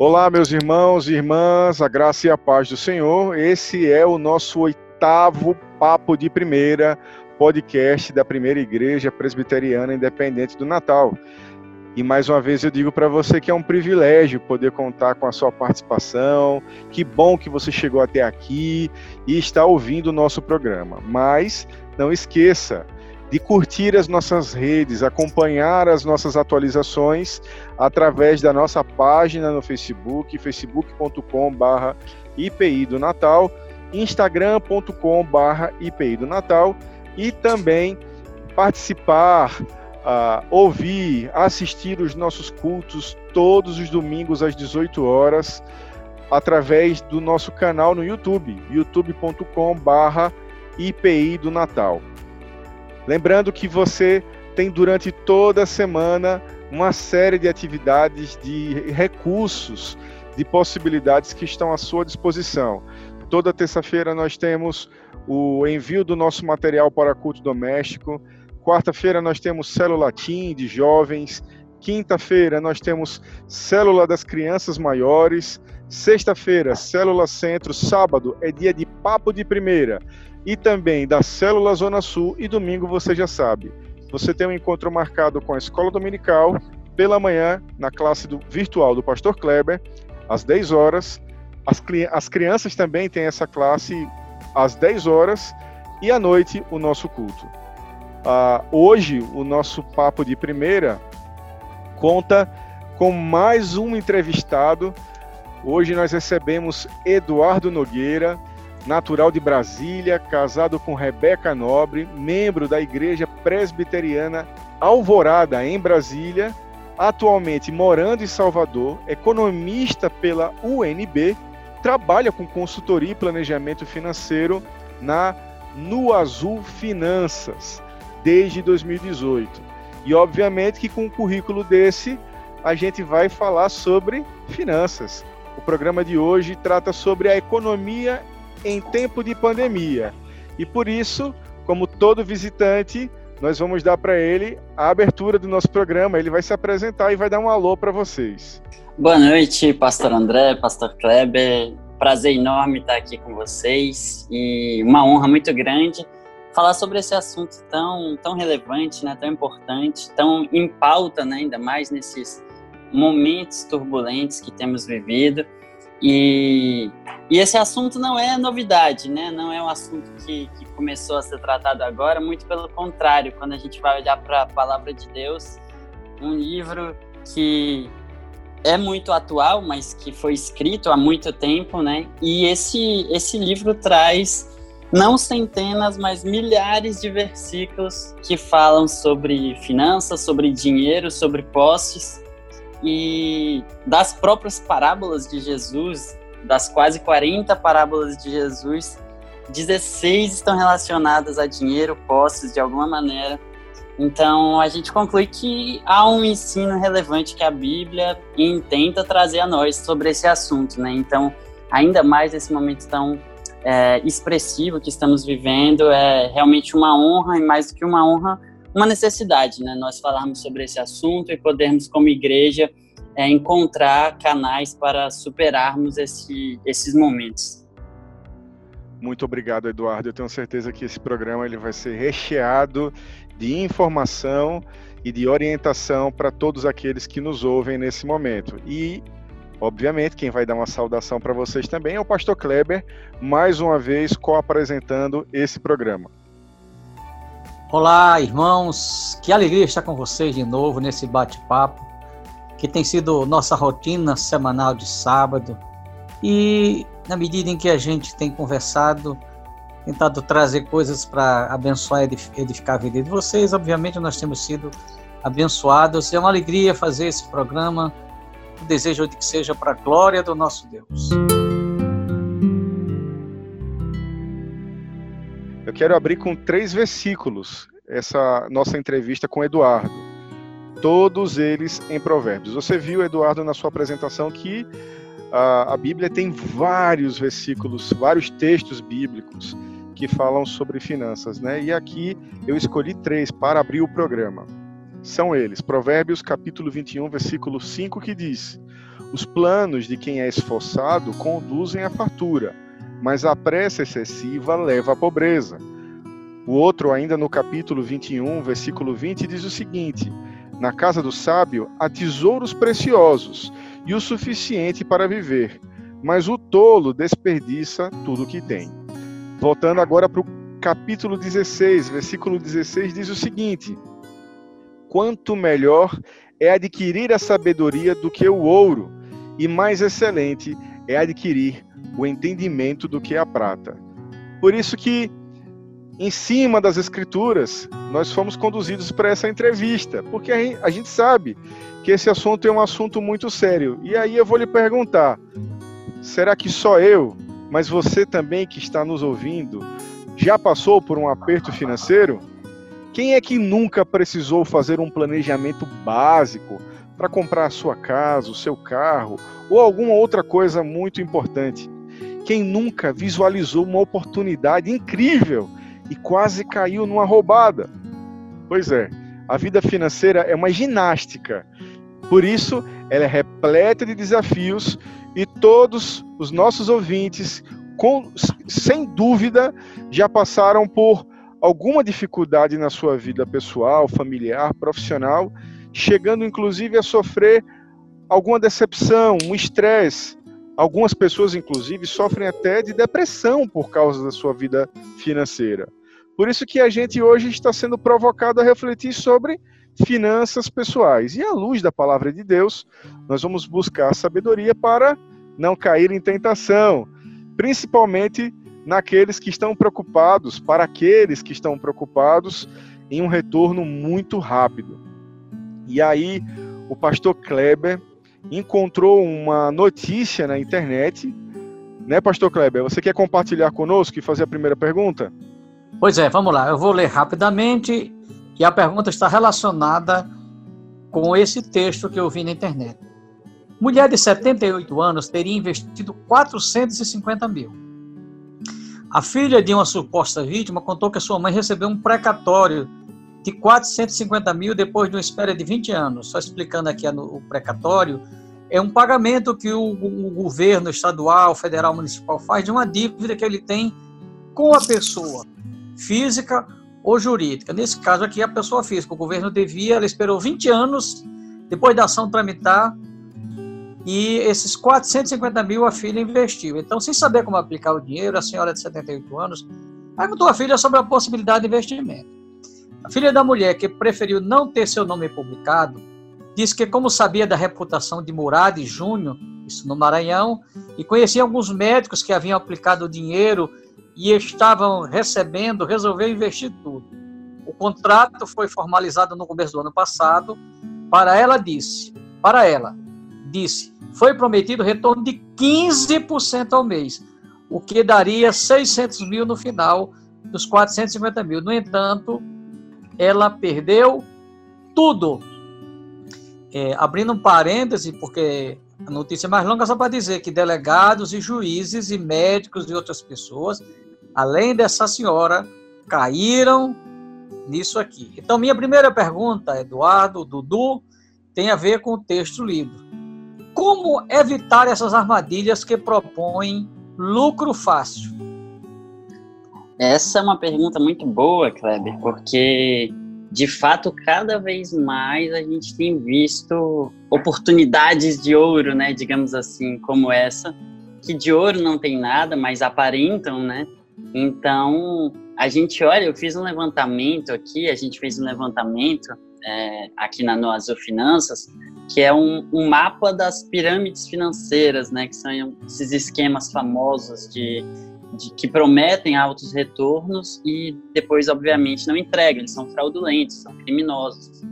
Olá, meus irmãos e irmãs, a graça e a paz do Senhor. Esse é o nosso oitavo Papo de Primeira, podcast da Primeira Igreja Presbiteriana Independente do Natal. E mais uma vez eu digo para você que é um privilégio poder contar com a sua participação. Que bom que você chegou até aqui e está ouvindo o nosso programa. Mas não esqueça, de curtir as nossas redes, acompanhar as nossas atualizações através da nossa página no Facebook, facebook.com/barra IPI do Natal, instagram.com/barra IPI do Natal e também participar, uh, ouvir, assistir os nossos cultos todos os domingos às 18 horas através do nosso canal no YouTube, youtube.com/barra IPI do Natal. Lembrando que você tem durante toda a semana uma série de atividades, de recursos, de possibilidades que estão à sua disposição. Toda terça-feira nós temos o envio do nosso material para culto doméstico. Quarta-feira nós temos célula Team de jovens. Quinta-feira nós temos célula das crianças maiores. Sexta-feira, célula centro. Sábado é dia de papo de primeira e também da Célula Zona Sul. E domingo você já sabe, você tem um encontro marcado com a Escola Dominical pela manhã na classe do, virtual do Pastor Kleber às 10 horas. As, as crianças também têm essa classe às 10 horas e à noite o nosso culto. Uh, hoje o nosso papo de primeira conta com mais um entrevistado. Hoje nós recebemos Eduardo Nogueira, natural de Brasília, casado com Rebeca Nobre, membro da Igreja Presbiteriana Alvorada, em Brasília, atualmente morando em Salvador, economista pela UNB, trabalha com consultoria e planejamento financeiro na No Azul Finanças desde 2018. E obviamente que com um currículo desse, a gente vai falar sobre finanças. O programa de hoje trata sobre a economia em tempo de pandemia. E por isso, como todo visitante, nós vamos dar para ele a abertura do nosso programa. Ele vai se apresentar e vai dar um alô para vocês. Boa noite, Pastor André, Pastor Kleber. Prazer enorme estar aqui com vocês e uma honra muito grande falar sobre esse assunto tão, tão relevante, né, tão importante, tão em pauta, né, ainda mais nesses momentos turbulentos que temos vivido. E, e esse assunto não é novidade, né? Não é um assunto que, que começou a ser tratado agora, muito pelo contrário, quando a gente vai olhar para a palavra de Deus, um livro que é muito atual, mas que foi escrito há muito tempo, né? E esse, esse livro traz não centenas, mas milhares de versículos que falam sobre finanças, sobre dinheiro, sobre posses e das próprias parábolas de Jesus, das quase 40 parábolas de Jesus, 16 estão relacionadas a dinheiro, posses de alguma maneira. Então a gente conclui que há um ensino relevante que a Bíblia intenta trazer a nós sobre esse assunto, né? Então, ainda mais nesse momento tão é, expressivo que estamos vivendo, é realmente uma honra e mais do que uma honra, uma necessidade, né? Nós falarmos sobre esse assunto e podermos, como igreja, é, encontrar canais para superarmos esse, esses momentos. Muito obrigado, Eduardo. Eu tenho certeza que esse programa ele vai ser recheado de informação e de orientação para todos aqueles que nos ouvem nesse momento. E, obviamente, quem vai dar uma saudação para vocês também é o Pastor Kleber, mais uma vez co-apresentando esse programa. Olá, irmãos, que alegria estar com vocês de novo nesse bate-papo, que tem sido nossa rotina semanal de sábado. E na medida em que a gente tem conversado, tentado trazer coisas para abençoar e edificar a vida de vocês, obviamente nós temos sido abençoados. É uma alegria fazer esse programa. O desejo de que seja para a glória do nosso Deus. Eu quero abrir com três versículos essa nossa entrevista com Eduardo. Todos eles em Provérbios. Você viu, Eduardo, na sua apresentação que a, a Bíblia tem vários versículos, vários textos bíblicos que falam sobre finanças, né? E aqui eu escolhi três para abrir o programa. São eles: Provérbios capítulo 21, versículo 5, que diz: Os planos de quem é esforçado conduzem à fartura, mas a pressa excessiva leva à pobreza. O outro, ainda no capítulo 21, versículo 20, diz o seguinte: Na casa do sábio há tesouros preciosos e o suficiente para viver, mas o tolo desperdiça tudo o que tem. Voltando agora para o capítulo 16, versículo 16, diz o seguinte: Quanto melhor é adquirir a sabedoria do que o ouro, e mais excelente é adquirir o entendimento do que a prata. Por isso que em cima das escrituras, nós fomos conduzidos para essa entrevista, porque a gente sabe que esse assunto é um assunto muito sério. E aí eu vou lhe perguntar: será que só eu, mas você também que está nos ouvindo, já passou por um aperto financeiro? Quem é que nunca precisou fazer um planejamento básico para comprar a sua casa, o seu carro ou alguma outra coisa muito importante? Quem nunca visualizou uma oportunidade incrível e quase caiu numa roubada? Pois é, a vida financeira é uma ginástica. Por isso, ela é repleta de desafios e todos os nossos ouvintes, com, sem dúvida, já passaram por alguma dificuldade na sua vida pessoal, familiar, profissional, chegando inclusive a sofrer alguma decepção, um estresse. Algumas pessoas, inclusive, sofrem até de depressão por causa da sua vida financeira. Por isso que a gente hoje está sendo provocado a refletir sobre finanças pessoais. E à luz da palavra de Deus, nós vamos buscar sabedoria para não cair em tentação, principalmente naqueles que estão preocupados, para aqueles que estão preocupados em um retorno muito rápido. E aí, o pastor Kleber encontrou uma notícia na internet, né, pastor Kleber? Você quer compartilhar conosco e fazer a primeira pergunta? Pois é, vamos lá. Eu vou ler rapidamente e a pergunta está relacionada com esse texto que eu vi na internet. Mulher de 78 anos teria investido 450 mil. A filha de uma suposta vítima contou que sua mãe recebeu um precatório de 450 mil depois de uma espera de 20 anos. Só explicando aqui o precatório, é um pagamento que o, o governo estadual, federal, municipal faz de uma dívida que ele tem com a pessoa física ou jurídica. Nesse caso aqui, a pessoa física, o governo devia, ela esperou 20 anos depois da ação tramitar e esses 450 mil a filha investiu. Então, sem saber como aplicar o dinheiro, a senhora de 78 anos perguntou à filha sobre a possibilidade de investimento. A filha da mulher, que preferiu não ter seu nome publicado, disse que, como sabia da reputação de Murad Júnior, isso no Maranhão, e conhecia alguns médicos que haviam aplicado o dinheiro e estavam recebendo, resolveu investir tudo. O contrato foi formalizado no começo do ano passado. Para ela disse, para ela disse, foi prometido retorno de 15% ao mês, o que daria 600 mil no final dos 450 mil. No entanto, ela perdeu tudo. É, abrindo um parêntese, porque a notícia é mais longa só para dizer que delegados e juízes e médicos e outras pessoas além dessa senhora, caíram nisso aqui. Então, minha primeira pergunta, Eduardo, Dudu, tem a ver com o texto lido. Como evitar essas armadilhas que propõem lucro fácil? Essa é uma pergunta muito boa, Kleber, porque de fato cada vez mais a gente tem visto oportunidades de ouro, né, digamos assim, como essa, que de ouro não tem nada, mas aparentam, né, então, a gente olha, eu fiz um levantamento aqui, a gente fez um levantamento é, aqui na No Azul Finanças, que é um, um, mapa das pirâmides financeiras, né, que são esses esquemas famosos de, de, que prometem altos retornos e depois, obviamente, não entregam, eles são fraudulentos, são criminosos.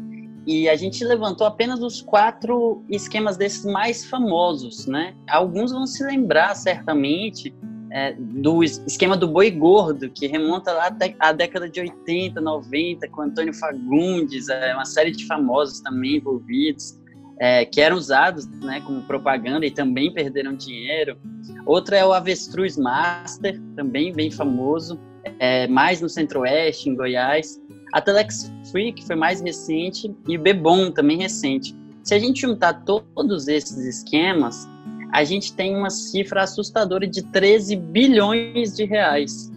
E a gente levantou apenas os quatro esquemas desses mais famosos, né? Alguns vão se lembrar certamente é, do esquema do boi gordo, que remonta lá até a década de 80, 90, com Antônio Fagundes, é, uma série de famosos também envolvidos, é, que eram usados né, como propaganda e também perderam dinheiro. Outra é o Avestruz Master, também bem famoso, é, mais no Centro-Oeste, em Goiás. A Telex Free, que foi mais recente, e o Bebom, também recente. Se a gente juntar todos esses esquemas, a gente tem uma cifra assustadora de 13 bilhões de reais.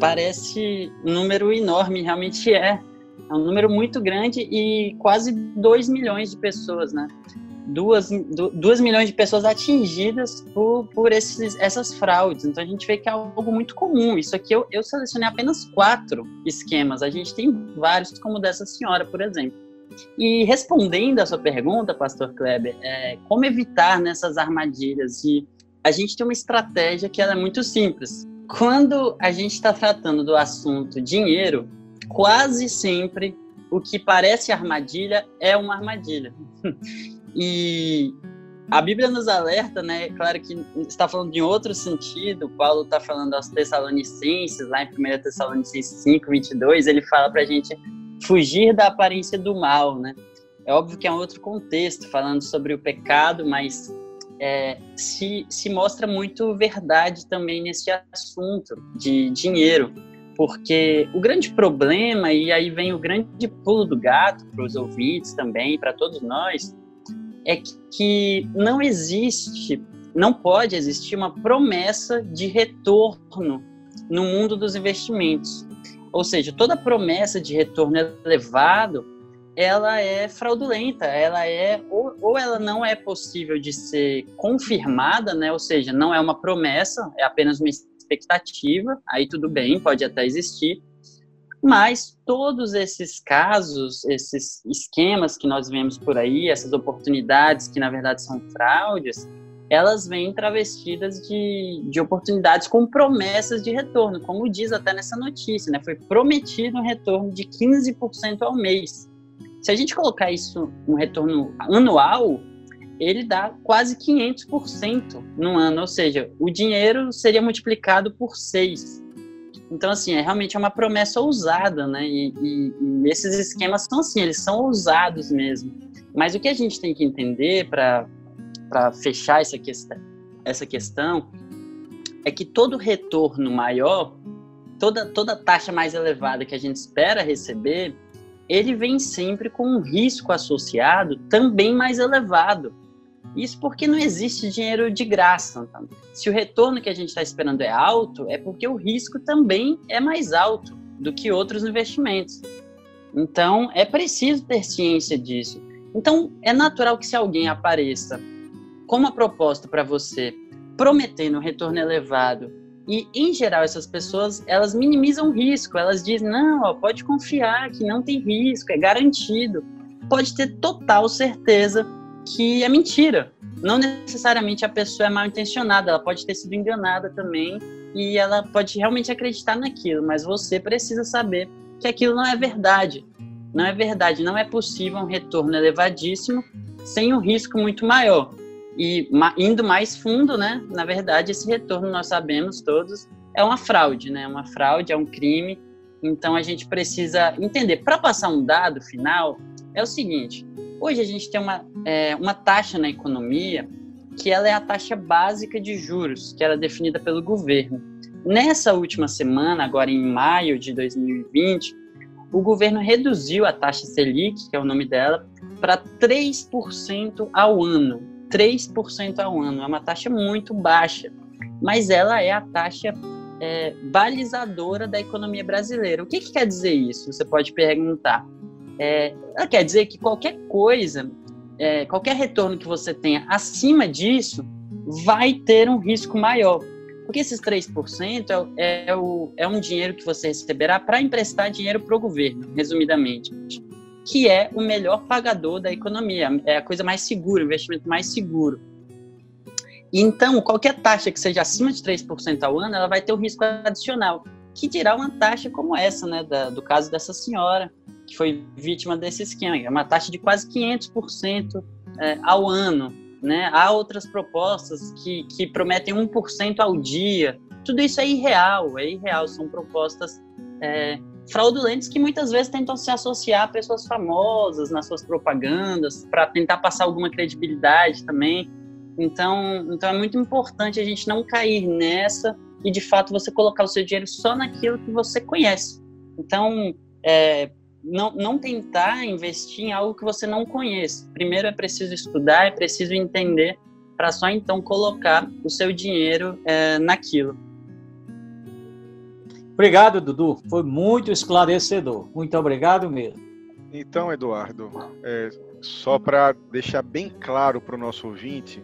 Parece um número enorme, realmente é. É um número muito grande e quase 2 milhões de pessoas, né? duas, duas milhões de pessoas atingidas por, por esses, essas fraudes. Então a gente vê que é algo muito comum. Isso aqui eu, eu selecionei apenas quatro esquemas. A gente tem vários, como o dessa senhora, por exemplo. E respondendo a sua pergunta, Pastor Kleber, é, como evitar nessas armadilhas? E a gente tem uma estratégia que é muito simples. Quando a gente está tratando do assunto dinheiro, quase sempre o que parece armadilha é uma armadilha. E a Bíblia nos alerta, né? Claro que está falando de outro sentido. Paulo está falando aos Tessalonicenses, lá em 1 Tessalonicenses 5, 22, ele fala para a gente fugir da aparência do mal, né? É óbvio que é um outro contexto, falando sobre o pecado, mas é, se, se mostra muito verdade também nesse assunto de dinheiro, porque o grande problema, e aí vem o grande pulo do gato para os ouvintes também, para todos nós, é que não existe, não pode existir uma promessa de retorno no mundo dos investimentos. Ou seja, toda promessa de retorno elevado, ela é fraudulenta, ela é ou, ou ela não é possível de ser confirmada, né? Ou seja, não é uma promessa, é apenas uma expectativa. Aí tudo bem, pode até existir, mas todos esses casos, esses esquemas que nós vemos por aí, essas oportunidades que na verdade são fraudes, elas vêm travestidas de, de oportunidades com promessas de retorno, como diz até nessa notícia, né? Foi prometido um retorno de 15% ao mês. Se a gente colocar isso um retorno anual, ele dá quase 500% no ano, ou seja, o dinheiro seria multiplicado por 6. Então, assim, é realmente uma promessa ousada, né? E, e, e, esses esquemas são assim, eles são ousados mesmo. Mas o que a gente tem que entender para fechar essa questão, essa questão é que todo retorno maior, toda, toda taxa mais elevada que a gente espera receber, ele vem sempre com um risco associado também mais elevado. Isso porque não existe dinheiro de graça. Então. Se o retorno que a gente está esperando é alto, é porque o risco também é mais alto do que outros investimentos. Então, é preciso ter ciência disso. Então, é natural que se alguém apareça com uma proposta para você, prometendo um retorno elevado, e, em geral, essas pessoas, elas minimizam o risco. Elas dizem, não, ó, pode confiar que não tem risco, é garantido. Pode ter total certeza que é mentira. Não necessariamente a pessoa é mal intencionada, ela pode ter sido enganada também e ela pode realmente acreditar naquilo, mas você precisa saber que aquilo não é verdade. Não é verdade, não é possível um retorno elevadíssimo sem um risco muito maior. E indo mais fundo, né? Na verdade, esse retorno nós sabemos todos é uma fraude, né? Uma fraude é um crime. Então a gente precisa entender. Para passar um dado final, é o seguinte: Hoje a gente tem uma, é, uma taxa na economia que ela é a taxa básica de juros, que era definida pelo governo. Nessa última semana, agora em maio de 2020, o governo reduziu a taxa Selic, que é o nome dela, para 3% ao ano. 3% ao ano. É uma taxa muito baixa, mas ela é a taxa é, balizadora da economia brasileira. O que, que quer dizer isso? Você pode perguntar. É, quer dizer que qualquer coisa, é, qualquer retorno que você tenha acima disso, vai ter um risco maior. Porque esses 3% é, é, o, é um dinheiro que você receberá para emprestar dinheiro para o governo, resumidamente, que é o melhor pagador da economia, é a coisa mais segura, o investimento mais seguro. Então, qualquer taxa que seja acima de 3% ao ano, ela vai ter um risco adicional, que dirá uma taxa como essa, né, da, do caso dessa senhora, que foi vítima desse esquema, é uma taxa de quase 500% é, ao ano. Né? Há outras propostas que, que prometem 1% ao dia. Tudo isso é irreal, é irreal. São propostas é, fraudulentas que muitas vezes tentam se associar a pessoas famosas nas suas propagandas para tentar passar alguma credibilidade também. Então, então é muito importante a gente não cair nessa e de fato você colocar o seu dinheiro só naquilo que você conhece. Então, é, não, não tentar investir em algo que você não conhece. Primeiro é preciso estudar, é preciso entender, para só então colocar o seu dinheiro é, naquilo. Obrigado, Dudu. Foi muito esclarecedor. Muito obrigado mesmo. Então, Eduardo, é, só para deixar bem claro para o nosso ouvinte,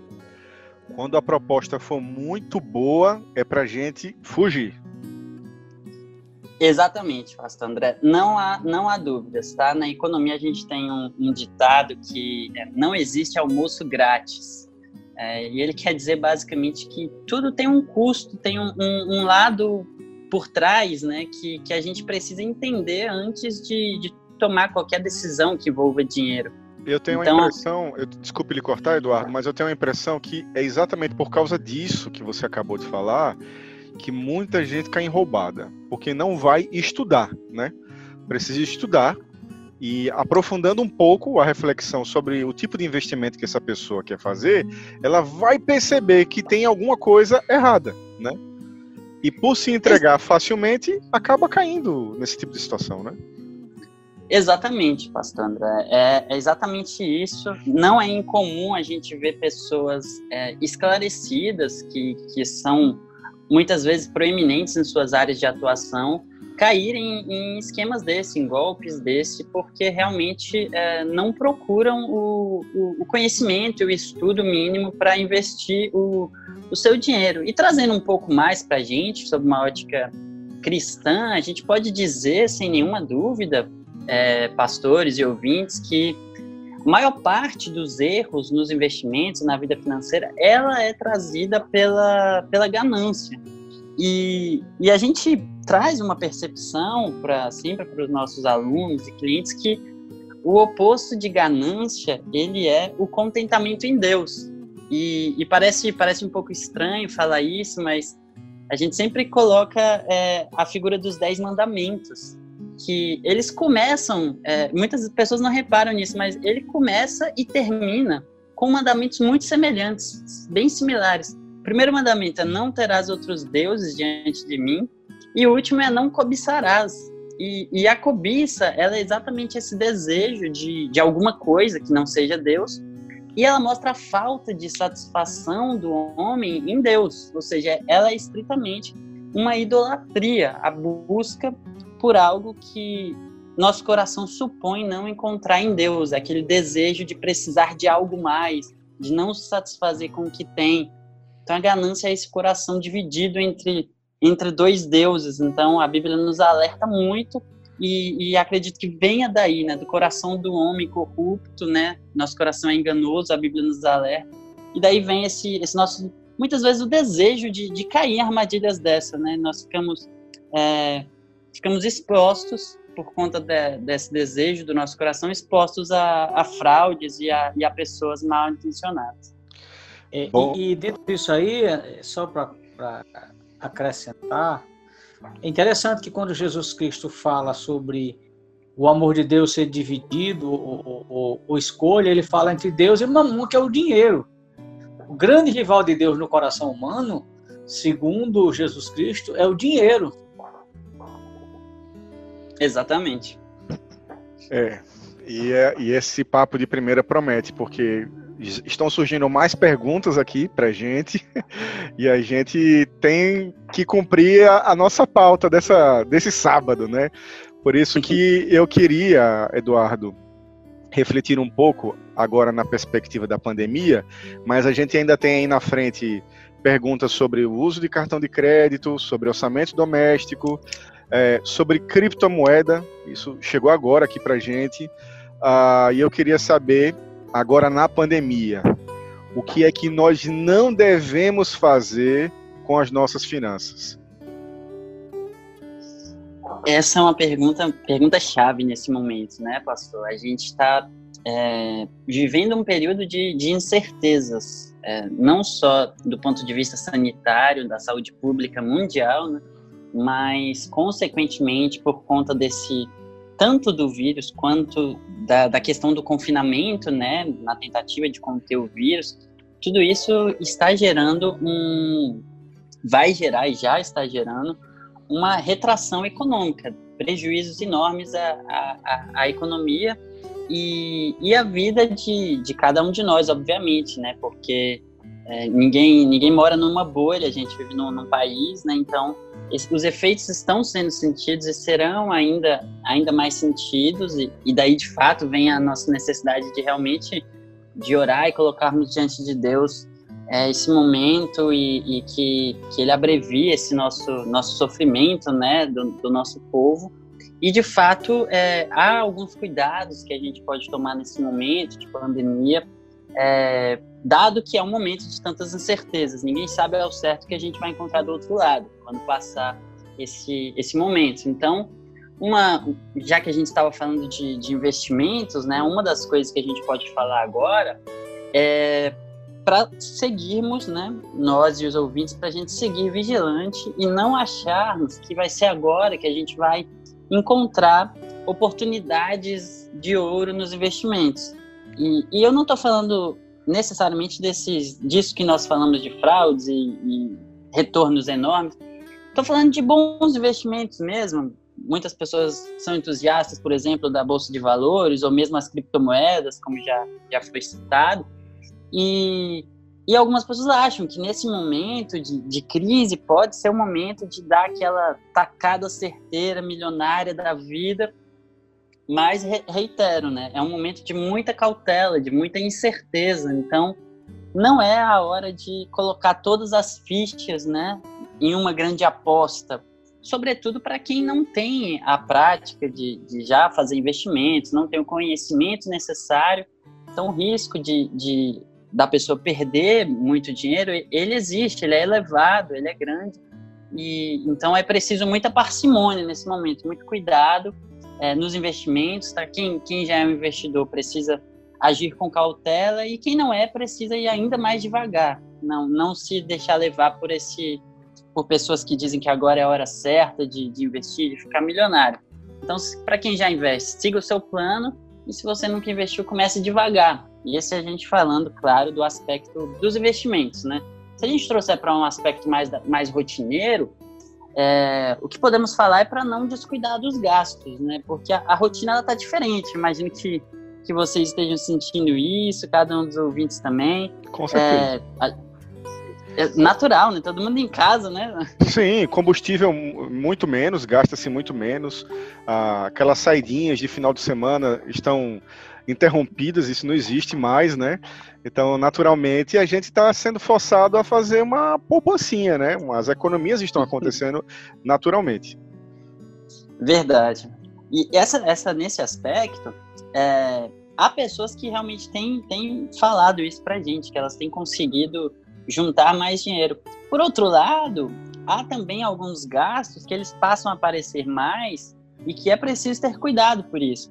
quando a proposta for muito boa, é para gente fugir. Exatamente, Pastor André. Não há, não há dúvidas, tá? Na economia a gente tem um, um ditado que é, não existe almoço grátis. É, e ele quer dizer basicamente que tudo tem um custo, tem um, um, um, lado por trás, né? Que, que a gente precisa entender antes de, de tomar qualquer decisão que envolva dinheiro. Eu tenho então, a impressão, eu, desculpe lhe cortar, Eduardo, mas eu tenho a impressão que é exatamente por causa disso que você acabou de falar que muita gente cai em roubada, porque não vai estudar, né? Precisa estudar e aprofundando um pouco a reflexão sobre o tipo de investimento que essa pessoa quer fazer, ela vai perceber que tem alguma coisa errada, né? E por se entregar facilmente, acaba caindo nesse tipo de situação, né? Exatamente, pastor. É, é, exatamente isso. Não é incomum a gente ver pessoas é, esclarecidas que, que são muitas vezes proeminentes em suas áreas de atuação caírem em esquemas desse, em golpes desse, porque realmente é, não procuram o, o, conhecimento e o estudo mínimo para investir o, o seu dinheiro. E trazendo um pouco mais para a gente, sob uma ótica cristã, a gente pode dizer, sem nenhuma dúvida, é, pastores e ouvintes que a maior parte dos erros nos investimentos, na vida financeira, ela é trazida pela, pela ganância. E, e a gente traz uma percepção para sempre para os nossos alunos e clientes que o oposto de ganância ele é o contentamento em Deus. E, e parece parece um pouco estranho falar isso, mas a gente sempre coloca é, a figura dos dez mandamentos que eles começam, é, muitas pessoas não reparam nisso, mas ele começa e termina com mandamentos muito semelhantes, bem similares. O primeiro mandamento é não terás outros deuses diante de mim, e o último é não cobiçarás. E, e a cobiça, ela é exatamente esse desejo de, de alguma coisa que não seja Deus, e ela mostra a falta de satisfação do homem em Deus, ou seja, ela é estritamente uma idolatria, a busca por algo que nosso coração supõe não encontrar em Deus, aquele desejo de precisar de algo mais, de não se satisfazer com o que tem. Então a ganância é esse coração dividido entre entre dois deuses. Então a Bíblia nos alerta muito e, e, acredito que venha daí, né, do coração do homem corrupto, né? Nosso coração é enganoso, a Bíblia nos alerta. E daí vem esse, esse nosso, muitas vezes o desejo de, de cair em armadilhas dessa, né? Nós ficamos é, ficamos expostos por conta de, desse desejo do nosso coração, expostos a, a fraudes e a, e a, pessoas mal intencionadas. É, e, e, dentro disso aí, é, só para acrescentar, é interessante que quando Jesus Cristo fala sobre o amor de Deus ser dividido, ou, escolha, ele fala entre Deus e Mamon, que é o dinheiro. O grande rival de Deus no coração humano, segundo Jesus Cristo, é o dinheiro. Exatamente. É. E, é, e esse papo de primeira promete, porque estão surgindo mais perguntas aqui pra gente e a gente tem que cumprir a, a, nossa pauta dessa, desse sábado, né? Por isso que eu queria, Eduardo, refletir um pouco agora na perspectiva da pandemia, mas a gente ainda tem aí na frente perguntas sobre o uso de cartão de crédito, sobre orçamento doméstico, é, sobre criptomoeda. Isso chegou agora aqui para gente. Uh, e eu queria saber, agora na pandemia, o que é que nós não devemos fazer com as nossas finanças? Essa é uma pergunta, pergunta chave nesse momento, né, pastor? A gente está é, vivendo um período de, de incertezas, é, não só do ponto de vista sanitário, da saúde pública mundial, né, mas consequentemente por conta desse tanto do vírus quanto da, da questão do confinamento, né, na tentativa de conter o vírus, tudo isso está gerando um, vai gerar e já está gerando uma retração econômica, prejuízos enormes à, à, à economia e, e à vida de, de cada um de nós, obviamente, né? Porque é, ninguém, ninguém mora numa bolha, a gente vive num, num país, né? Então, esse, os efeitos estão sendo sentidos e serão ainda, ainda mais sentidos, e, e daí, de fato, vem a nossa necessidade de realmente de orar e colocarmos diante de Deus é, esse momento e, e, que, que ele abrevie esse nosso, nosso sofrimento, né, do, do nosso povo. E, de fato, é, há alguns cuidados que a gente pode tomar nesse momento de pandemia, é, dado que é um momento de tantas incertezas. Ninguém sabe ao certo que a gente vai encontrar do outro lado, quando passar esse, esse momento. Então, uma, já que a gente estava falando de, de investimentos, né, uma das coisas que a gente pode falar agora é para seguirmos, né, nós e os ouvintes, para a gente seguir vigilante e não acharmos que vai ser agora que a gente vai encontrar oportunidades de ouro nos investimentos. E, e eu não estou falando necessariamente desses, disso que nós falamos de fraudes e, e retornos enormes. Estou falando de bons investimentos mesmo. Muitas pessoas são entusiastas, por exemplo, da bolsa de valores ou mesmo as criptomoedas, como já, já foi citado. E, e algumas pessoas acham que nesse momento de, de crise pode ser o momento de dar aquela tacada certeira, milionária da vida mas reitero, né? É um momento de muita cautela, de muita incerteza. Então, não é a hora de colocar todas as fichas, né, em uma grande aposta. Sobretudo para quem não tem a prática de, de, já fazer investimentos, não tem o conhecimento necessário. Então, o risco de, de da pessoa perder muito dinheiro, ele existe, ele é elevado, ele é grande. E então é preciso muita parcimônia nesse momento, muito cuidado é, nos investimentos, tá? Quem, quem já é um investidor precisa agir com cautela e quem não é precisa ir ainda mais devagar, não, não se deixar levar por esse por pessoas que dizem que agora é a hora certa de, de investir, de ficar milionário. Então, para quem já investe, siga o seu plano e se você nunca investiu, comece devagar. E esse é a gente falando, claro, do aspecto dos investimentos, né? Se a gente trouxer para um aspecto mais, mais rotineiro, é, o que podemos falar é para não descuidar dos gastos, né? Porque a, a rotina está diferente. Imagino que, que vocês estejam sentindo isso, cada um dos ouvintes também. Com certeza. É, é natural, né? Todo mundo em casa, né? Sim, combustível muito menos, gasta-se muito menos. Ah, aquelas saidinhas de final de semana estão interrompidas, isso não existe mais, né? Então, naturalmente, a gente está sendo forçado a fazer uma poupancinha, né? As economias estão acontecendo naturalmente. Verdade. E essa, essa nesse aspecto, é, há pessoas que realmente têm, têm falado isso para a gente, que elas têm conseguido juntar mais dinheiro. Por outro lado, há também alguns gastos que eles passam a aparecer mais e que é preciso ter cuidado por isso.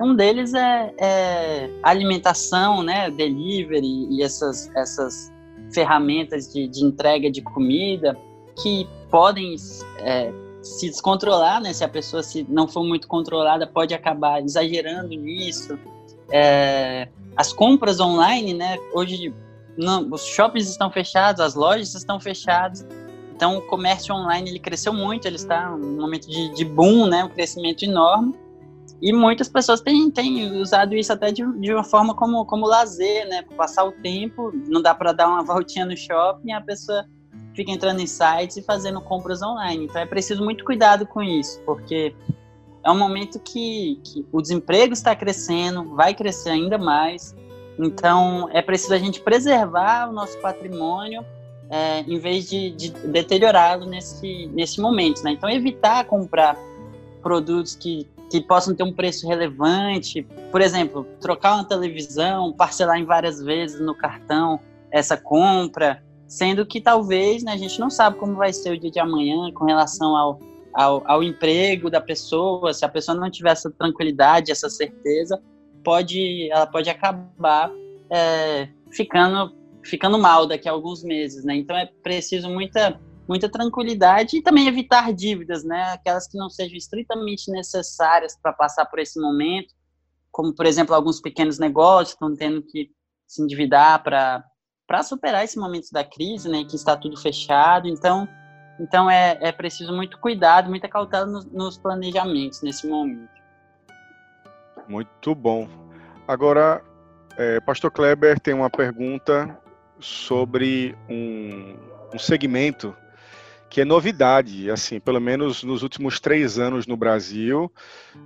Um deles é, é alimentação, né, delivery e essas, essas ferramentas de, de entrega de comida que podem é, se descontrolar, né? Se a pessoa se não for muito controlada, pode acabar exagerando nisso. É, as compras online, né? Hoje não, os shoppings estão fechados, as lojas estão fechadas. Então o comércio online ele cresceu muito, ele está num momento de, de boom, né? Um crescimento enorme. E muitas pessoas têm, têm usado isso até de, de uma forma como, como lazer, né? Passar o tempo, não dá para dar uma voltinha no shopping, a pessoa fica entrando em sites e fazendo compras online. Então é preciso muito cuidado com isso, porque é um momento que, que o desemprego está crescendo, vai crescer ainda mais. Então é preciso a gente preservar o nosso patrimônio é, em vez de, de deteriorá-lo nesse, nesse momento. Né? Então evitar comprar produtos que que possam ter um preço relevante. Por exemplo, trocar uma televisão, parcelar em várias vezes no cartão essa compra, sendo que talvez né, a gente não sabe como vai ser o dia de amanhã com relação ao, ao, ao emprego da pessoa. Se a pessoa não tiver essa tranquilidade, essa certeza, pode, ela pode acabar é, ficando, ficando mal daqui a alguns meses. Né? Então é preciso muita muita tranquilidade e também evitar dívidas, né? Aquelas que não sejam estritamente necessárias para passar por esse momento, como, por exemplo, alguns pequenos negócios estão tendo que se endividar para para superar esse momento da crise, né, que está tudo fechado. Então, Então é, é preciso muito cuidado, muita cautela nos, nos planejamentos nesse momento. Muito bom. Agora, é, Pastor Kleber tem uma pergunta sobre um, um segmento que é novidade, assim, pelo menos nos últimos três anos no Brasil,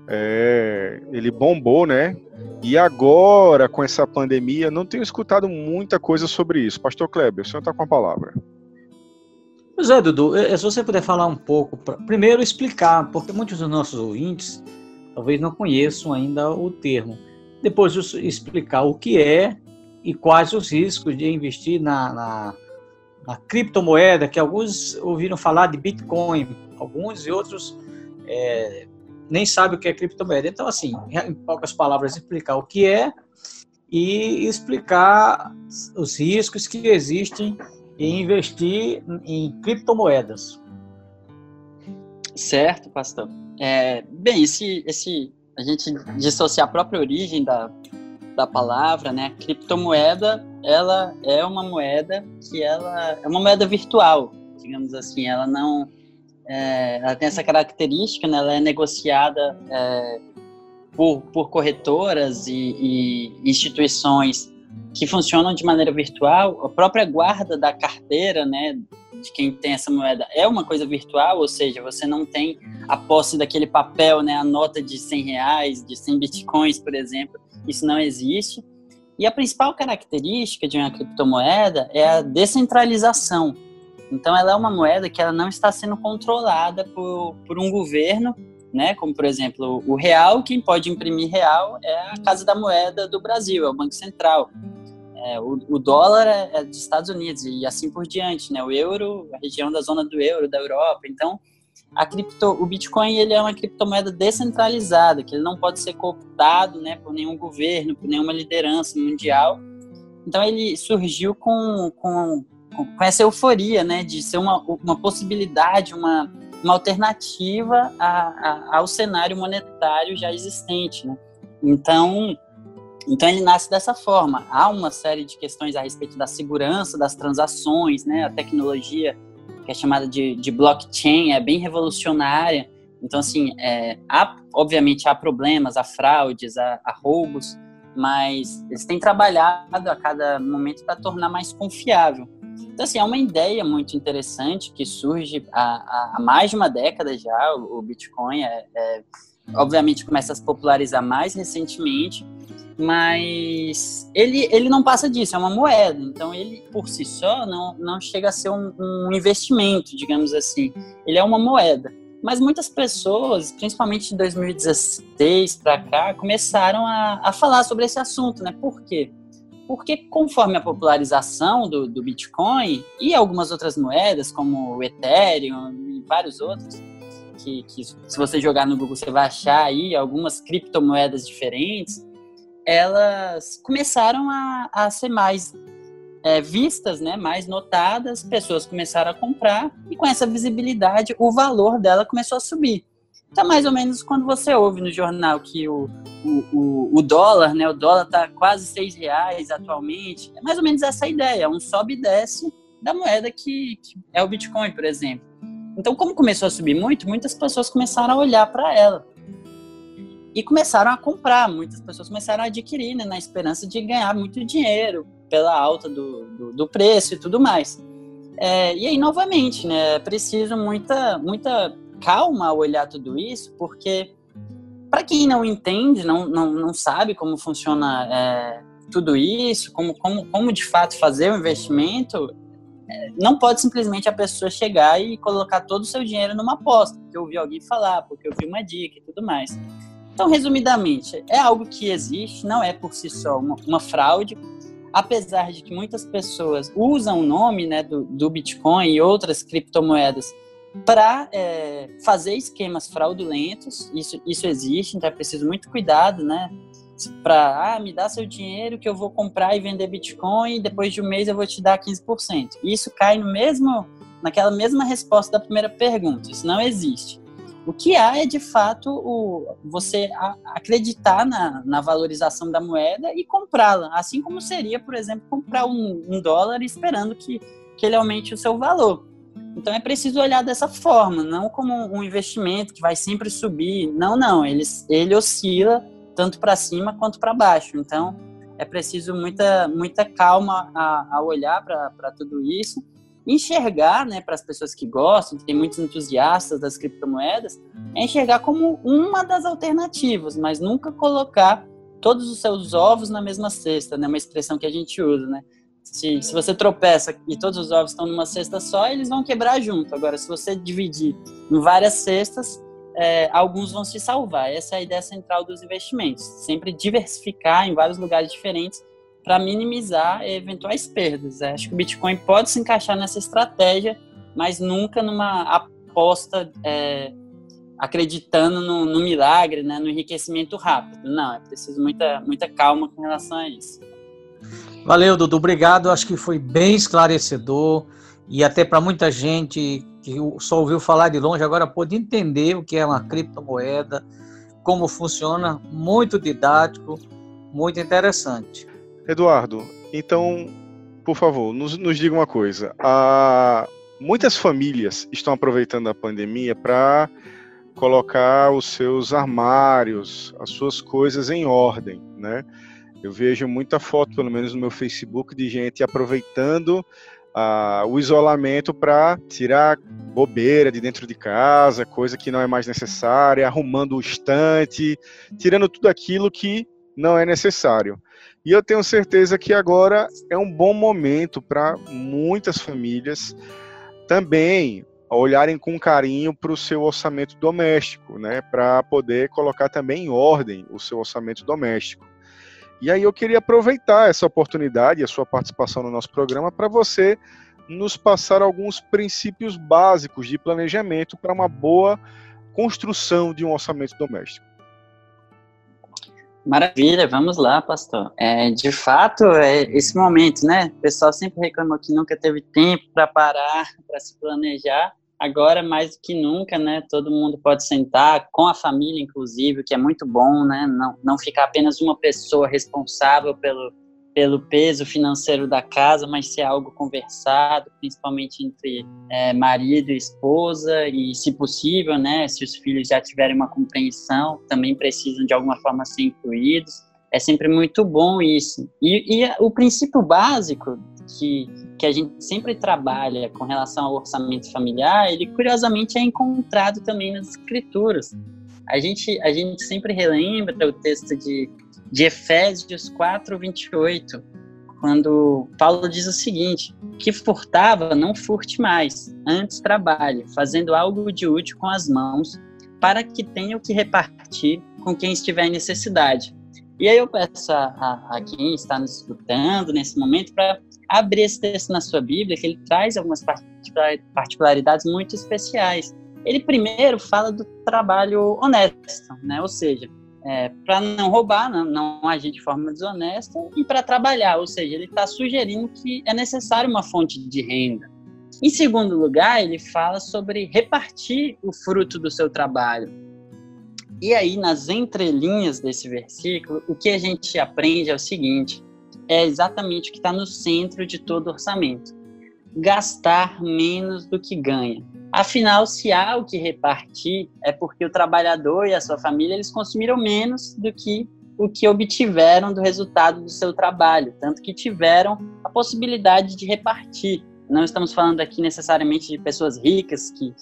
é, ele bombou, né? E agora, com essa pandemia, não tenho escutado muita coisa sobre isso. Pastor Kleber, o senhor está com a palavra. Pois é, Dudu, é, se você puder falar um pouco, pra, primeiro explicar, porque muitos dos nossos ouvintes talvez não conheçam ainda o termo. Depois explicar o que é e quais os riscos de investir na, na, na criptomoeda, que alguns ouviram falar de Bitcoin, alguns e outros é, nem sabem o que é criptomoeda. Então, assim, em poucas palavras, explicar o que é e explicar os riscos que existem em investir em criptomoedas. Certo, pastor. É, bem, esse, esse, a gente dissociar a própria origem da, da palavra, né? Criptomoeda, ela é uma moeda que ela é uma moeda virtual, digamos assim. Ela não, é, ela tem essa característica, né? Ela é negociada é, por, por corretoras e, e instituições que funcionam de maneira virtual. A própria guarda da carteira, né? de quem tem essa moeda é uma coisa virtual, ou seja, você não tem a posse daquele papel, né, a nota de 100 reais, de 100 bitcoins, por exemplo, isso não existe. E a principal característica de uma criptomoeda é a descentralização. Então, ela é uma moeda que ela não está sendo controlada por, por um governo, né? Como, por exemplo, o real, quem pode imprimir real é a Casa da Moeda do Brasil, é o Banco Central. É, o, o, dólar é, é, dos Estados Unidos e assim por diante, né? O euro, a região da zona do euro da Europa. Então, a cripto, o Bitcoin ele é uma criptomoeda descentralizada, que ele não pode ser cooptado, né, por nenhum governo, por nenhuma liderança mundial. Então, ele surgiu com, com, com essa euforia, né, de ser uma, uma possibilidade, uma, uma alternativa a, a, ao cenário monetário já existente, né? Então, então ele nasce dessa forma. Há uma série de questões a respeito da segurança das transações, né? A tecnologia que é chamada de, de blockchain é bem revolucionária. Então, assim, é, há, obviamente há problemas, há fraudes, há, há roubos, mas eles têm trabalhado a cada momento para tornar mais confiável. Então, assim, é uma ideia muito interessante que surge há, há mais de uma década já, o, Bitcoin é, é, obviamente começa a se popularizar mais recentemente, mas ele, ele não passa disso, é uma moeda, então ele por si só não, não chega a ser um, um investimento, digamos assim, ele é uma moeda. Mas muitas pessoas, principalmente de 2016 para cá, começaram a, a falar sobre esse assunto, né? Por quê? Porque conforme a popularização do, do Bitcoin e algumas outras moedas, como o Ethereum e vários outros, que, que se você jogar no Google você vai achar aí algumas criptomoedas diferentes, elas começaram a, a ser mais é, vistas, né, mais notadas, pessoas começaram a comprar e com essa visibilidade o valor dela começou a subir. Então, mais ou menos quando você ouve no jornal que o, o, o, o dólar, né, o dólar está quase seis reais atualmente, é mais ou menos essa ideia, um sobe e desce da moeda que, que é o Bitcoin, por exemplo. Então, como começou a subir muito, muitas pessoas começaram a olhar para ela e começaram a comprar. Muitas pessoas começaram a adquirir, né, na esperança de ganhar muito dinheiro pela alta do, do, do preço e tudo mais. É, e aí, novamente, né, é preciso muita, muita calma ao olhar tudo isso, porque para quem não entende, não, não, não sabe como funciona é, tudo isso, como, como, como de fato fazer o investimento, é, não pode simplesmente a pessoa chegar e colocar todo o seu dinheiro numa aposta, porque eu ouvi alguém falar, porque eu vi uma dica e tudo mais. Então, resumidamente, é algo que existe, não é por si só uma, uma fraude, apesar de que muitas pessoas usam o nome né, do, do Bitcoin e outras criptomoedas para é, fazer esquemas fraudulentos, isso, isso existe, então é preciso muito cuidado, né? Para, ah, me dá seu dinheiro que eu vou comprar e vender Bitcoin e depois de um mês eu vou te dar 15%. Isso cai no mesmo, naquela mesma resposta da primeira pergunta, isso não existe. O que há é, de fato, o, você acreditar na, na, valorização da moeda e comprá-la. Assim como seria, por exemplo, comprar um, um, dólar esperando que, que ele aumente o seu valor. Então é preciso olhar dessa forma, não como um investimento que vai sempre subir. Não, não, ele, ele oscila tanto para cima quanto para baixo. Então é preciso muita, muita calma a, a olhar para tudo isso enxergar, né, para as pessoas que gostam, tem muitos entusiastas das criptomoedas, é enxergar como uma das alternativas, mas nunca colocar todos os seus ovos na mesma cesta, né, uma expressão que a gente usa, né? Se, se você tropeça e todos os ovos estão numa cesta só, eles vão quebrar junto. Agora, se você dividir em várias cestas, é, alguns vão se salvar. Essa é a ideia central dos investimentos. Sempre diversificar em vários lugares diferentes para minimizar eventuais perdas. É, acho que o Bitcoin pode se encaixar nessa estratégia, mas nunca numa aposta é, acreditando no, no, milagre, né, no enriquecimento rápido. Não, é preciso muita, muita calma com relação a isso. Valeu, Dudu. Obrigado. Acho que foi bem esclarecedor e até para muita gente que só ouviu falar de longe agora pode entender o que é uma criptomoeda, como funciona, muito didático, muito interessante. Eduardo, então, por favor, nos, nos diga uma coisa. Ah, muitas famílias estão aproveitando a pandemia para colocar os seus armários, as suas coisas em ordem, né? Eu vejo muita foto, pelo menos no meu Facebook, de gente aproveitando ah, o isolamento para tirar bobeira de dentro de casa, coisa que não é mais necessária, arrumando o estante, tirando tudo aquilo que não é necessário. E eu tenho certeza que agora é um bom momento para muitas famílias também olharem com carinho para o seu orçamento doméstico, né, para poder colocar também em ordem o seu orçamento doméstico. E aí eu queria aproveitar essa oportunidade a sua participação no nosso programa para você nos passar alguns princípios básicos de planejamento para uma boa construção de um orçamento doméstico. Maravilha, vamos lá, pastor. É, de fato, é esse momento, né? O pessoal sempre reclamou que nunca teve tempo para parar, para se planejar. Agora, mais do que nunca, né? Todo mundo pode sentar, com a família, inclusive, o que é muito bom, né? Não, não ficar apenas uma pessoa responsável pelo, pelo peso financeiro da casa, mas ser algo conversado, principalmente entre é, marido e esposa, e se possível, né, se os filhos já tiverem uma compreensão, também precisam de alguma forma ser incluídos. É sempre muito bom isso. E, e o princípio básico que, que a gente sempre trabalha com relação ao orçamento familiar, ele curiosamente é encontrado também nas escrituras. A gente, a gente sempre relembra o texto de de Efésios 4, 28, quando Paulo diz o seguinte: que furtava, não furte mais, antes trabalhe, fazendo algo de útil com as mãos, para que tenha o que repartir com quem estiver em necessidade. E aí eu peço a, a, a quem está nos escutando nesse momento para abrir esse texto na sua Bíblia, que ele traz algumas particularidades muito especiais. Ele primeiro fala do trabalho honesto, né? ou seja, é, para não roubar, não, não agir de forma desonesta e para trabalhar, ou seja, ele está sugerindo que é necessário uma fonte de renda. Em segundo lugar, ele fala sobre repartir o fruto do seu trabalho. E aí, nas entrelinhas desse versículo, o que a gente aprende é o seguinte: é exatamente o que está no centro de todo orçamento. Gastar menos do que ganha. Afinal, se há o que repartir, é porque o trabalhador e a sua família eles consumiram menos do que o que obtiveram do resultado do seu trabalho, tanto que tiveram a possibilidade de repartir. Não estamos falando aqui necessariamente de pessoas ricas que,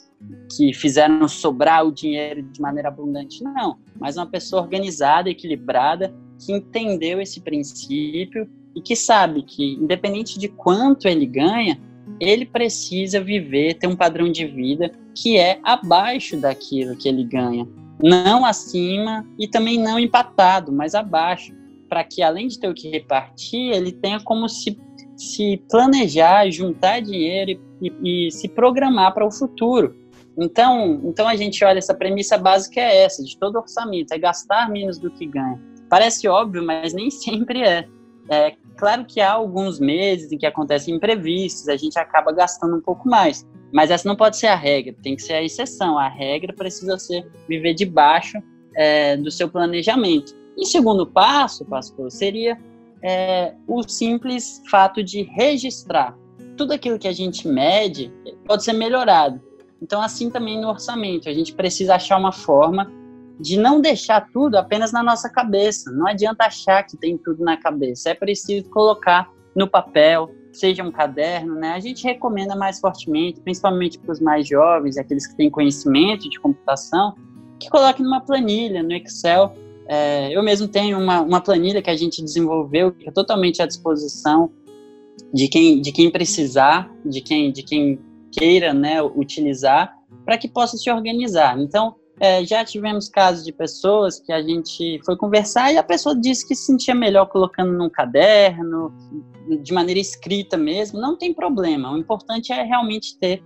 que fizeram sobrar o dinheiro de maneira abundante, não, mas uma pessoa organizada, equilibrada, que entendeu esse princípio e que sabe que, independente de quanto ele ganha, ele precisa viver, ter um padrão de vida que é abaixo daquilo que ele ganha. Não acima e também não empatado, mas abaixo. Para que, além de ter o que repartir, ele tenha como se, se planejar, juntar dinheiro e, e, e se programar para o futuro. Então, então a gente olha essa premissa básica é essa, de todo orçamento, é gastar menos do que ganha. Parece óbvio, mas nem sempre é. É claro que há alguns meses em que acontecem imprevistos, a gente acaba gastando um pouco mais. Mas essa não pode ser a regra, tem que ser a exceção. A regra precisa ser viver debaixo é, do seu planejamento. E segundo passo, pastor, seria é, o simples fato de registrar tudo aquilo que a gente mede pode ser melhorado. Então, assim também no orçamento, a gente precisa achar uma forma de não deixar tudo apenas na nossa cabeça. Não adianta achar que tem tudo na cabeça. É preciso colocar no papel, seja um caderno, né? A gente recomenda mais fortemente, principalmente para os mais jovens, aqueles que têm conhecimento de computação, que coloquem numa planilha, no Excel. É, eu mesmo tenho uma, uma planilha que a gente desenvolveu, que é totalmente à disposição de quem, de quem precisar, de quem, de quem queira né, utilizar, para que possa se organizar. Então, é, já tivemos casos de pessoas que a gente foi conversar e a pessoa disse que se sentia melhor colocando num caderno, de maneira escrita mesmo, não tem problema. O importante é realmente ter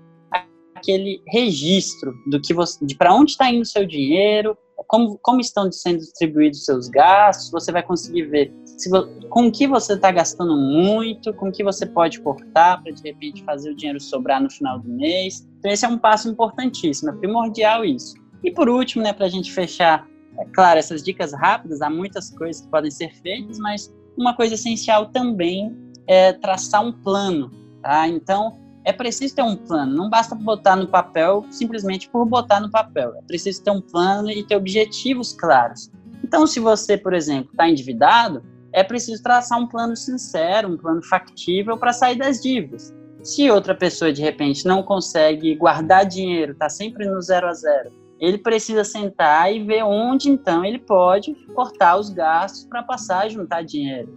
aquele registro do que você, de para onde está indo o seu dinheiro, como, como estão sendo distribuídos seus gastos, você vai conseguir ver se, com que você está gastando muito, com que você pode cortar para de repente fazer o dinheiro sobrar no final do mês. Então esse é um passo importantíssimo, é primordial isso. E por último, né, para a gente fechar, é claro, essas dicas rápidas, há muitas coisas que podem ser feitas, mas uma coisa essencial também é traçar um plano, tá? Então, é preciso ter um plano, não basta botar no papel simplesmente por botar no papel. É preciso ter um plano e ter objetivos claros. Então, se você, por exemplo, está endividado, é preciso traçar um plano sincero, um plano factível para sair das dívidas. Se outra pessoa de repente não consegue guardar dinheiro, está sempre no zero a zero, ele precisa sentar e ver onde então ele pode cortar os gastos para passar a juntar dinheiro.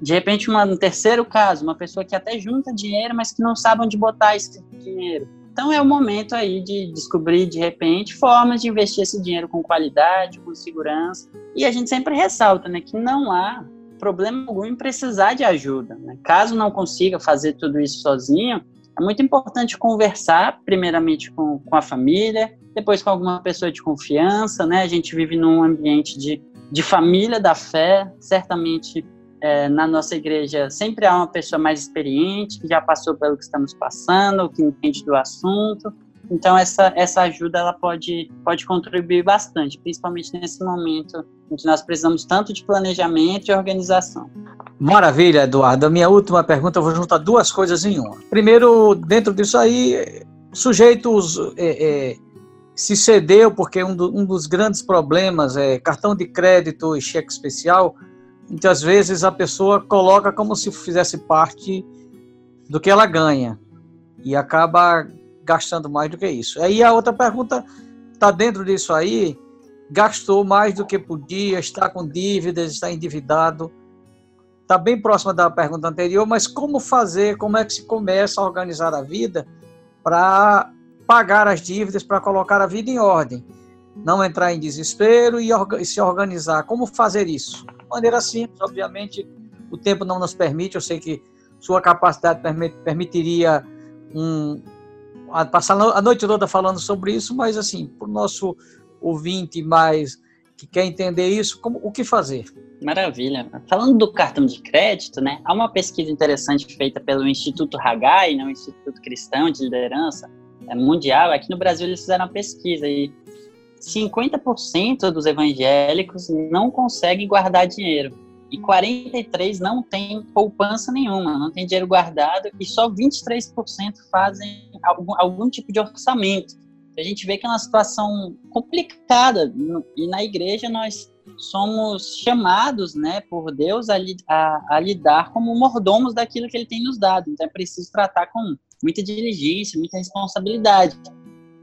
De repente, uma, um terceiro caso, uma pessoa que até junta dinheiro, mas que não sabe onde botar esse dinheiro. Então é o momento aí de descobrir, de repente, formas de investir esse dinheiro com qualidade, com segurança. E a gente sempre ressalta né, que não há problema algum em precisar de ajuda. Né? Caso não consiga fazer tudo isso sozinho, é muito importante conversar, primeiramente com, com a família, depois com alguma pessoa de confiança, né? A gente vive num ambiente de, de família da fé, certamente é, na nossa igreja sempre há uma pessoa mais experiente, que já passou pelo que estamos passando, que entende do assunto. Então essa, essa ajuda ela pode, pode contribuir bastante, principalmente nesse momento em que nós precisamos tanto de planejamento e organização. Maravilha, Eduardo. A minha última pergunta, eu vou juntar duas coisas em uma. Primeiro, dentro disso aí, sujeitos é, é, se cedeu, porque um, do, um dos grandes problemas é cartão de crédito e cheque especial Muitas vezes a pessoa coloca como se fizesse parte do que ela ganha e acaba gastando mais do que isso. Aí a outra pergunta está dentro disso aí, gastou mais do que podia, está com dívidas, está endividado. Está bem próxima da pergunta anterior, mas como fazer, como é que se começa a organizar a vida para pagar as dívidas, para colocar a vida em ordem? Não entrar em desespero e, se organizar. Como fazer isso? maneira simples, obviamente o tempo não nos permite, eu sei que sua capacidade permitiria um, passar a noite toda falando sobre isso, mas assim, para o nosso ouvinte mais que quer entender isso, como, o que fazer? Maravilha. Falando do cartão de crédito, né, há uma pesquisa interessante feita pelo Instituto Hagai, né, Instituto Cristão de Liderança é, Mundial. Aqui no Brasil eles fizeram uma pesquisa e 50% dos evangélicos não conseguem guardar dinheiro. E 43% não tem poupança nenhuma, não tem dinheiro guardado, e só 23% fazem algum, algum tipo de orçamento. A gente vê que é uma situação complicada, e na igreja nós somos chamados né, por Deus a, a, a lidar como mordomos daquilo que Ele tem nos dado. Então é preciso tratar com muita diligência, muita responsabilidade.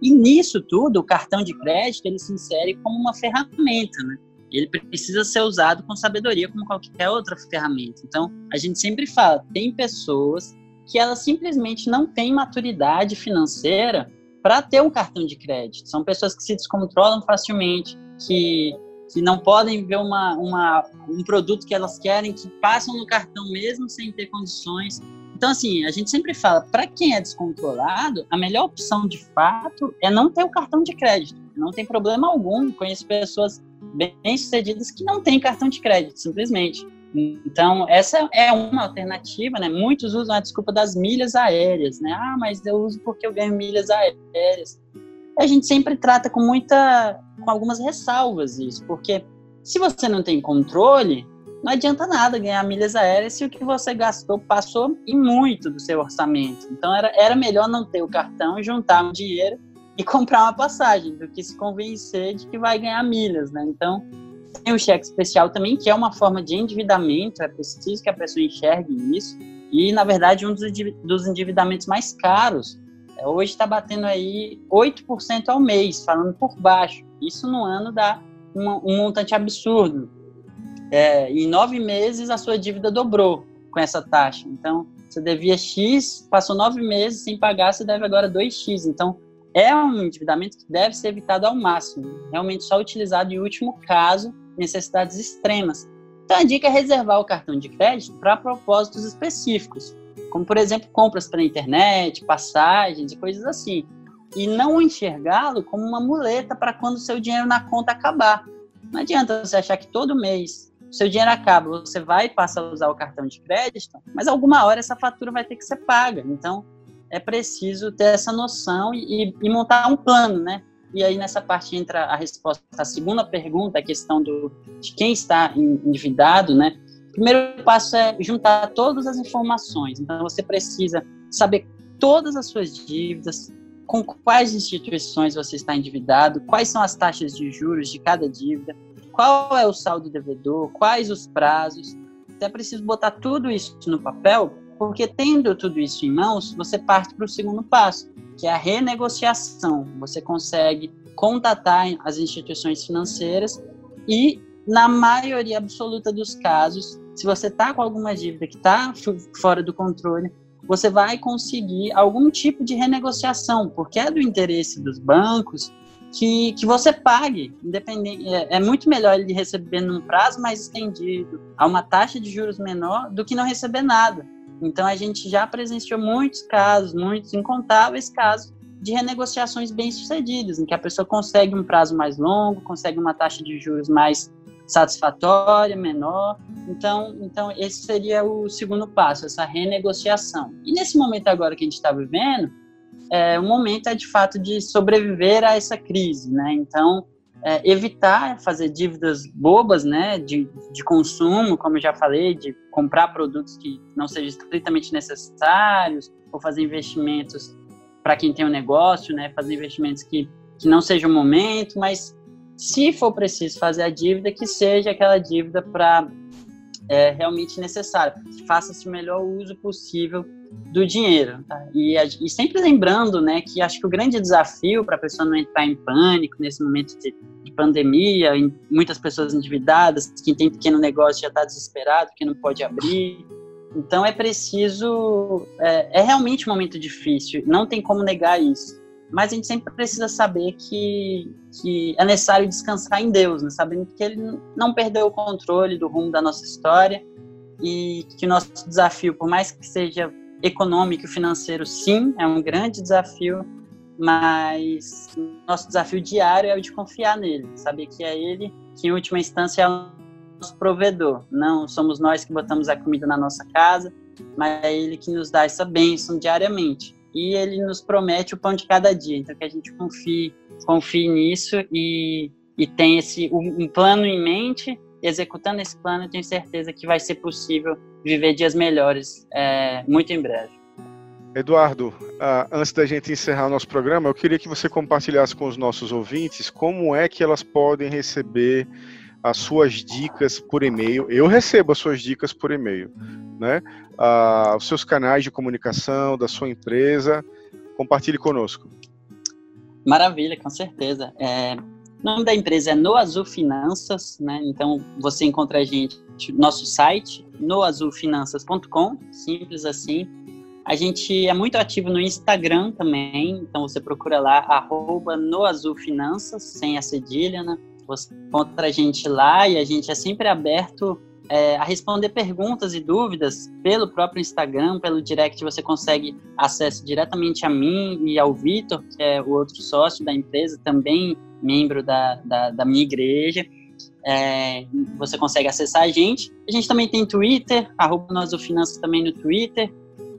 E nisso tudo, o cartão de crédito ele se insere como uma ferramenta, né? Ele precisa ser usado com sabedoria como qualquer outra ferramenta. Então, a gente sempre fala, tem pessoas que elas simplesmente não têm maturidade financeira para ter um cartão de crédito. São pessoas que se descontrolam facilmente, que, que não podem ver uma, uma, um produto que elas querem, que passam no cartão mesmo sem ter condições. Então, assim, a gente sempre fala, para quem é descontrolado, a melhor opção de fato é não ter o cartão de crédito. Não tem problema algum. Conheço pessoas bem-sucedidas que não têm cartão de crédito, simplesmente. Então, essa é uma alternativa, né? Muitos usam a desculpa das milhas aéreas, né? Ah, mas eu uso porque eu ganho milhas aéreas. A gente sempre trata com muita, com algumas ressalvas isso, porque se você não tem controle, não adianta nada ganhar milhas aéreas se o que você gastou passou e muito do seu orçamento. Então era, era melhor não ter o cartão e juntar o dinheiro e comprar uma passagem do que se convencer de que vai ganhar milhas, né? Então tem o cheque especial também, que é uma forma de endividamento, é preciso que a pessoa enxergue isso. E, na verdade, um dos endividamentos mais caros, é, hoje está batendo aí 8% ao mês, falando por baixo. Isso no ano dá um, um montante absurdo. É, em nove meses, a sua dívida dobrou com essa taxa. Então, você devia X, passou nove meses sem pagar, você deve agora 2X. Então, é um endividamento que deve ser evitado ao máximo. Realmente só utilizado em último caso, necessidades extremas. Então, a dica é reservar o cartão de crédito para propósitos específicos, como, por exemplo, compras pela internet, passagens e coisas assim. E não enxergá-lo como uma muleta para quando o seu dinheiro na conta acabar. Não adianta você achar que todo mês seu dinheiro acaba, você vai e passa a usar o cartão de crédito, mas alguma hora essa fatura vai ter que ser paga. Então, é preciso ter essa noção e, e montar um plano, né? E aí nessa parte entra a resposta à segunda pergunta, a questão do, de quem está endividado, né? O primeiro passo é juntar todas as informações. Então você precisa saber todas as suas dívidas, com quais instituições você está endividado, quais são as taxas de juros de cada dívida, qual é o saldo devedor, quais os prazos. Então é preciso botar tudo isso no papel, porque tendo tudo isso em mãos, você parte para o segundo passo, que é a renegociação. Você consegue contatar as instituições financeiras e, na maioria absoluta dos casos, se você está com alguma dívida que está fora do controle, você vai conseguir algum tipo de renegociação, porque é do interesse dos bancos que, que você pague, independente. É, é, muito melhor ele receber num prazo mais estendido, a uma taxa de juros menor, do que não receber nada. Então a gente já presenciou muitos casos, muitos incontáveis casos de renegociações bem-sucedidas, em que a pessoa consegue um prazo mais longo, consegue uma taxa de juros mais satisfatória, menor. Então, então esse seria o segundo passo, essa renegociação. E nesse momento agora que a gente está vivendo, é, o momento é de fato de sobreviver a essa crise, né? Então, é, evitar fazer dívidas bobas, né, de, de consumo, como eu já falei, de comprar produtos que não sejam estritamente necessários, ou fazer investimentos para quem tem um negócio, né, fazer investimentos que, que não seja o momento, mas se for preciso fazer a dívida, que seja aquela dívida para é, realmente necessária, faça-se o melhor uso possível do dinheiro. Tá? E, e, sempre lembrando, né, que acho que o grande desafio para a pessoa não entrar em pânico nesse momento de, de pandemia, muitas pessoas endividadas, quem tem pequeno negócio já está desesperado, que não pode abrir. Então é preciso, é, é realmente um momento difícil, não tem como negar isso. Mas a gente sempre precisa saber que, que é necessário descansar em Deus, né? sabendo que Ele não perdeu o controle do rumo da nossa história e que o nosso desafio, por mais que seja econômico e financeiro, sim, é um grande desafio, mas nosso desafio diário é o de confiar nele, saber que é ele que, em última instância, é o nosso provedor. Não somos nós que botamos a comida na nossa casa, mas é ele que nos dá essa bênção diariamente. E ele nos promete o pão de cada dia. Então, que a gente confie, confie nisso e, e tenha esse, um plano em mente executando esse plano, tenho certeza que vai ser possível viver dias melhores é, muito em breve. Eduardo, uh, antes da gente encerrar o nosso programa, eu queria que você compartilhasse com os nossos ouvintes como é que elas podem receber as suas dicas por e-mail. Eu recebo as suas dicas por e-mail, né? Uh, os seus canais de comunicação da sua empresa. Compartilhe conosco. Maravilha, com certeza. É, o nome da empresa é No Azul Finanças, né? Então você encontra a gente no nosso site noazulfinanças.com, simples assim. A gente é muito ativo no Instagram também, então você procura lá arroba noazulfinanças, sem a cedilha, né? Você encontra a gente lá e a gente é sempre aberto é, a responder perguntas e dúvidas pelo próprio Instagram, pelo direct você consegue acesso diretamente a mim e ao Vitor, que é o outro sócio da empresa, também membro da, da, da minha igreja. É, você consegue acessar a gente. A gente também tem Twitter, arroba nós também no Twitter.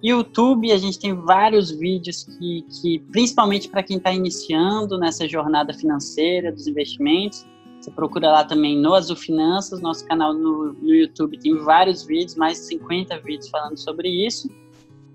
YouTube, a gente tem vários vídeos que, que principalmente para quem está iniciando nessa jornada financeira dos investimentos, Você procura lá também no Azul Finanças, nosso canal no, no YouTube tem vários vídeos, mais de 50 vídeos falando sobre isso.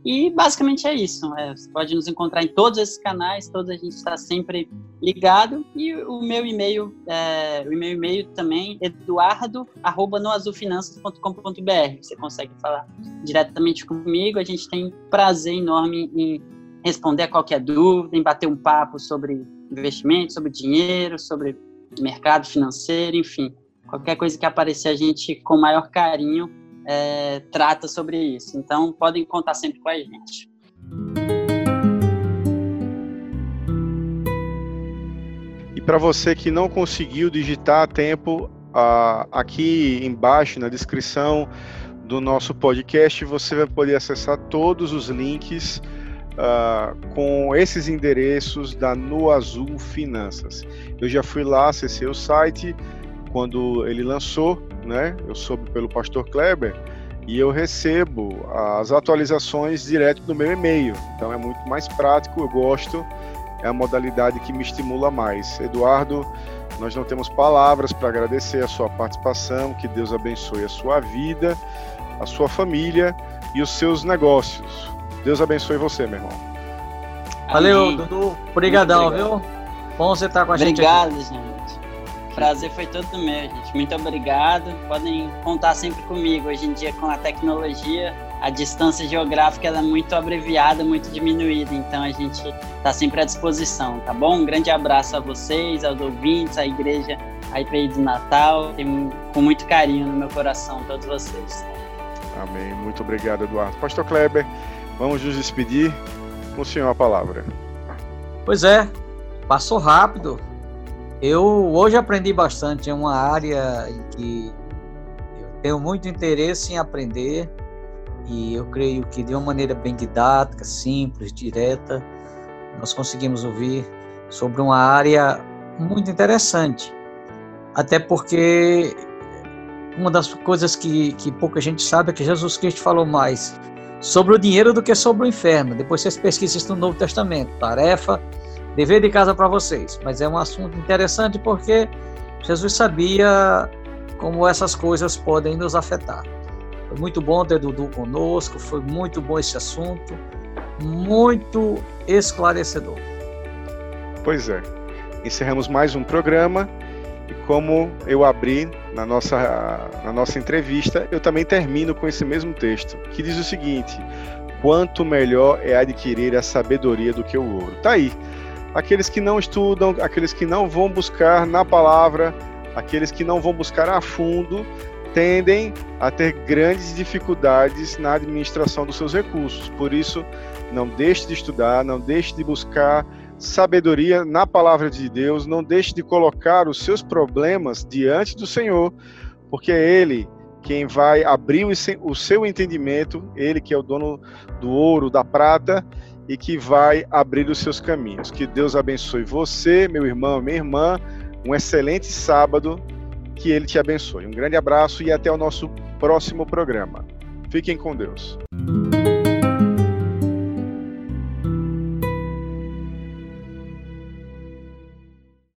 E basicamente é isso. É, você pode nos encontrar em todos esses canais, todos a gente está sempre ligado. E o meu e-mail, é, o meu e-mail também, eduardo@noazulfinanças.com.br. Você consegue falar diretamente comigo. A gente tem prazer enorme em responder a qualquer dúvida, em bater um papo sobre investimento, sobre dinheiro, sobre mercado financeiro, enfim. Qualquer coisa que aparecer, a gente, com maior carinho, é, trata sobre isso. Então, podem contar sempre com a gente. E para você que não conseguiu digitar a tempo, aqui embaixo na descrição do nosso podcast, você vai poder acessar todos os links uh, com esses endereços da No Azul Finanças. Eu já fui lá, acessei o site quando ele lançou, né? Eu soube pelo pastor Kleber e eu recebo as atualizações direto no meu e-mail. Então é muito mais prático, eu gosto, é a modalidade que me estimula mais. Eduardo, nós não temos palavras para agradecer a sua participação, que Deus abençoe a sua vida, a sua família e os seus negócios. Deus abençoe você, meu irmão. Valeu, Dudu. Obrigadão, viu? Bom você estar com a obrigado, gente. Obrigado, gente. Prazer foi todo meu, gente. Muito obrigado. Podem contar sempre comigo. Hoje em dia, com a tecnologia, a distância geográfica é muito abreviada, muito diminuída. Então, a gente está sempre à disposição, tá bom? Um grande abraço a vocês, aos ouvintes, à igreja IPI do Natal. Tenho com muito carinho no meu coração todos vocês. Amém. Muito obrigado, Eduardo. Pastor Kleber, vamos nos despedir. Com o senhor a palavra. Pois é, passou rápido. Eu hoje aprendi bastante, é uma área em que eu tenho muito interesse em aprender e eu creio que de uma maneira bem didática, simples, direta, nós conseguimos ouvir sobre uma área muito interessante. Até porque uma das coisas que, que pouca gente sabe é que Jesus Cristo falou mais sobre o dinheiro do que sobre o inferno. Depois vocês pesquisam isso no Novo Testamento. Tarefa dever de casa para vocês, mas é um assunto interessante porque Jesus sabia como essas coisas podem nos afetar. Foi muito bom ter Dudu conosco, foi muito bom esse assunto, muito esclarecedor. Pois é. Encerramos mais um programa como eu abri na nossa, na nossa entrevista, eu também termino com esse mesmo texto, que diz o seguinte: quanto melhor é adquirir a sabedoria do que o ouro. Tá aí aqueles que não estudam, aqueles que não vão buscar na palavra, aqueles que não vão buscar a fundo, tendem a ter grandes dificuldades na administração dos seus recursos. Por isso, não deixe de estudar, não deixe de buscar sabedoria na palavra de Deus, não deixe de colocar os seus problemas diante do Senhor, porque é Ele quem vai abrir o seu entendimento, Ele que é o dono do ouro, da prata, e que vai abrir os seus caminhos. Que Deus abençoe você, meu irmão, minha irmã. Um excelente sábado. Que Ele te abençoe. Um grande abraço e até o nosso próximo programa. Fiquem com Deus.